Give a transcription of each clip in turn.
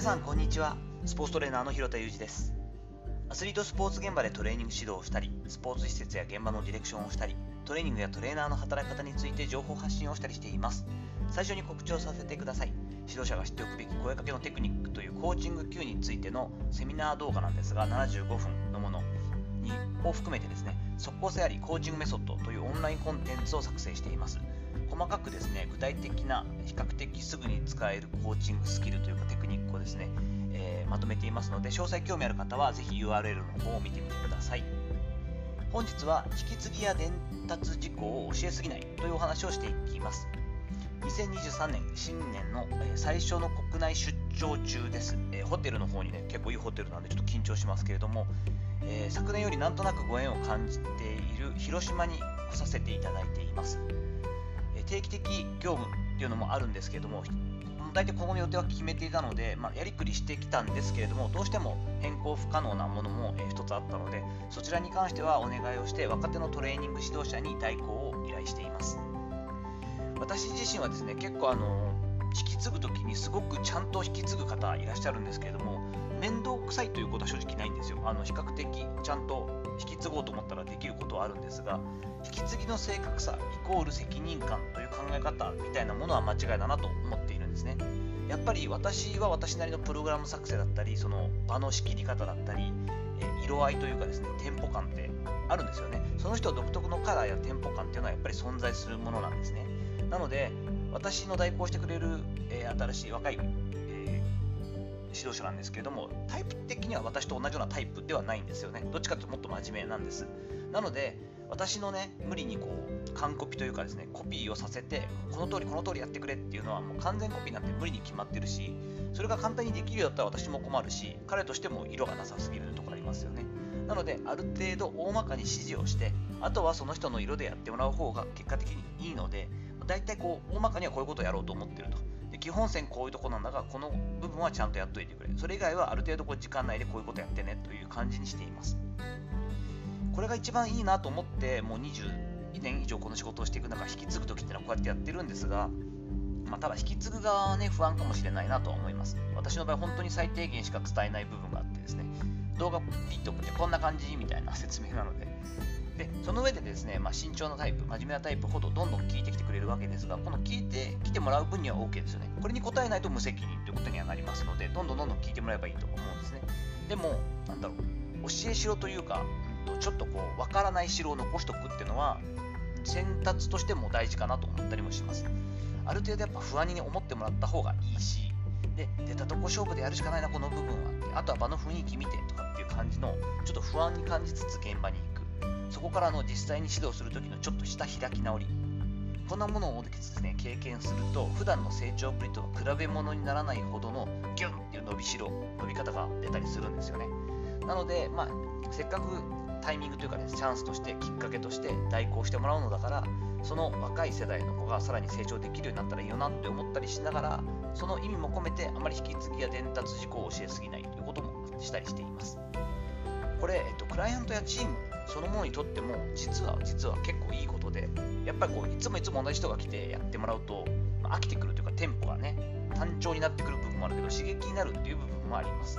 皆さんこんにちは。スポーツトレーナーの広田裕二です。アスリートスポーツ現場でトレーニング指導をしたりスポーツ施設や現場のディレクションをしたりトレーニングやトレーナーの働き方について情報発信をしたりしています。最初に告知をさせてください。指導者が知っておくべき声かけのテクニックというコーチング Q についてのセミナー動画なんですが75分のものにを含めてですね即効性ありコーチングメソッドというオンラインコンテンツを作成しています。細かくですね具体的な比較的すぐに使えるコーチングスキルというかテクニックをですね、えー、まとめていますので詳細興味ある方はぜひ URL の方を見てみてください。本日は引き継ぎや伝達事項を教えすぎないというお話をしていきます。2023年新年の最初の国内出張中です、えホテルの方にね結構いいホテルなんでちょっと緊張しますけれども、えー、昨年よりなんとなくご縁を感じている広島に来させていただいています。定期的業務っていうのもあるんですけれども大体今後の予定は決めていたので、まあ、やりくりしてきたんですけれどもどうしても変更不可能なものも、え1つあったのでそちらに関してはお願いをして若手のトレーニング指導者に代行を依頼しています。私自身はですね結構あの引き継ぐ時にすごくちゃんと引き継ぐ方いらっしゃるんですけれども面倒くさいということは正直ないんですよ。あの比較的ちゃんと引き継ごうと思ったらできることはあるんですが引き継ぎの正確さイコール責任感という考え方みたいなものは間違いだなと思っているんですね。やっぱり私は私なりのプログラム作成だったりその場の仕切り方だったり色合いというかですねテンポ感ってあるんですよね。その人独特のカラーやテンポ感っていうのはやっぱり存在するものなんですね。なので私の代行してくれる、えー、新しい若い、指導者なんですけれどもタイプ的には私と同じようなタイプではないんですよね。どっちかというともっと真面目なんです。なので私のね無理にこう完コピというかですねコピーをさせてこの通りこの通りやってくれっていうのはもう完全コピーなんて無理に決まってるしそれが簡単にできるようだったら私も困るし彼としても色がなさすぎるとこありますよね。なのである程度大まかに指示をしてあとはその人の色でやってもらう方が結果的にいいので大体こう大まかにはこういうことをやろうと思ってると。基本線こういうとこなんだがこの部分はちゃんとやっといてくれ。それ以外はある程度こう時間内でこういうことやってねという感じにしています。これが一番いいなと思ってもう22年以上この仕事をしていく中引き継ぐ時っていうのはこうやってやってるんですがまあ、ただ引き継ぐ側はね不安かもしれないなとは思います。私の場合本当に最低限しか伝えない部分があってですね動画ピッと送ってこんな感じみたいな説明なのででその上でですね、まあ、慎重なタイプ真面目なタイプほどどんどん聞いてきてくれるわけですがこの聞いてきてもらう分には OK ですよね。これに答えないと無責任ということにはなりますのでどんどんどんどん聞いてもらえばいいと思うんですね。でもなんだろう教えしろというかちょっとこう分からない城を残しとくっていうのは選択としても大事かなと思ったりもします。ある程度やっぱ不安に思ってもらった方がいいしで出たとこ勝負でやるしかないなこの部分はあとは場の雰囲気見てとかっていう感じのちょっと不安に感じつつ現場に行く。そこからの実際に指導する時のちょっとした開き直りこんなものをですね経験すると普段の成長ぶりとは比べ物にならないほどのギュンっていう伸びしろ伸び方が出たりするんですよねなので、まあ、せっかくタイミングというかね、チャンスとして、きっかけとして代行してもらうのだから、その若い世代の子がさらに成長できるようになったらいいよなって思ったりしながら、その意味も込めて、あまり引き継ぎや伝達事項を教えすぎないということもしたりしています。これ、えっと、クライアントやチームそのものにとっても、実は、実は結構いいことで、やっぱりこう、いつもいつも同じ人が来てやってもらうと、まあ、飽きてくるというか、テンポがね、単調になってくる部分もあるけど、刺激になるっていう部分もあります。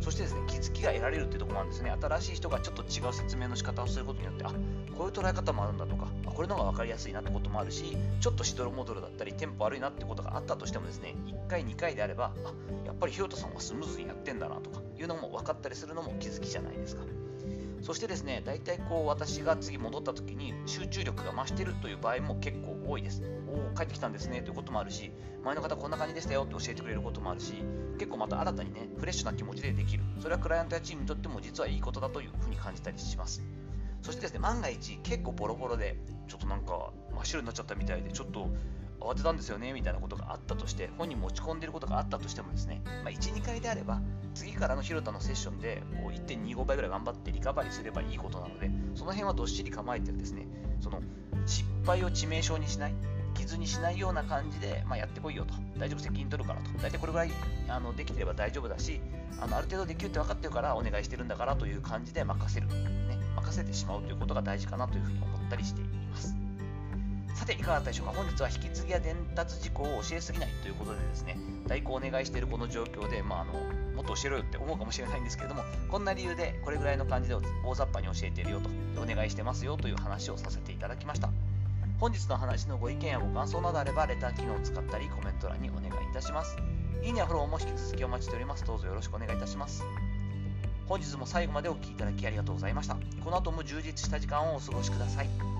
そしてですね、気づきが得られるっていうところもあるんですね。新しい人がちょっと違う説明の仕方をすることによって、あこういう捉え方もあるんだとか、あこれの方が分かりやすいなってこともあるし、ちょっとしどろもどろだったり、テンポ悪いなってことがあったとしてもですね、1回、2回であれば、あやっぱりひろとさんはスムーズにやってんだなとかいうのも分かったりするのも気づきじゃないですか。そしてですね、大体こう私が次戻った時に集中力が増してるという場合も結構多いです。おお、帰ってきたんですねということもあるし、前の方こんな感じでしたよって教えてくれることもあるし、結構また新たにね、フレッシュな気持ちでできる。それはクライアントやチームにとっても実はいいことだというふうに感じたりします。そしてですね、万が一結構ボロボロで、ちょっとなんか真っ白になっちゃったみたいで、ちょっと慌てたんですよねみたいなことがあったとして、本人持ち込んでいることがあったとしてもですね、まあ、1、2回であれば、次からの広田のセッションで1.25倍ぐらい頑張ってリカバリーすればいいことなので、その辺はどっしり構えてですね、その失敗を致命傷にしない、傷にしないような感じで、まあ、やってこいよと、大丈夫、責任取るからと、大体これぐらいあのできてれば大丈夫だしあの、ある程度できるって分かってるからお願いしてるんだからという感じで任せる、ね、任せてしまうということが大事かなというふうに思ったりしています。さて、いかがだったでしょうか？本日は引き継ぎや伝達事項を教えすぎないということでですね、代行お願いしているこの状況で、まあ、あのもっと教えろよって思うかもしれないんですけれども、こんな理由でこれぐらいの感じで大雑把に教えているよと、お願いしてますよという話をさせていただきました。本日の話のご意見やご感想などあれば、レター機能を使ったりコメント欄にお願いいたします。いいねやフォローも引き続きお待ちしております。どうぞよろしくお願いいたします。本日も最後までお聴きいただきありがとうございました。この後も充実した時間をお過ごしください。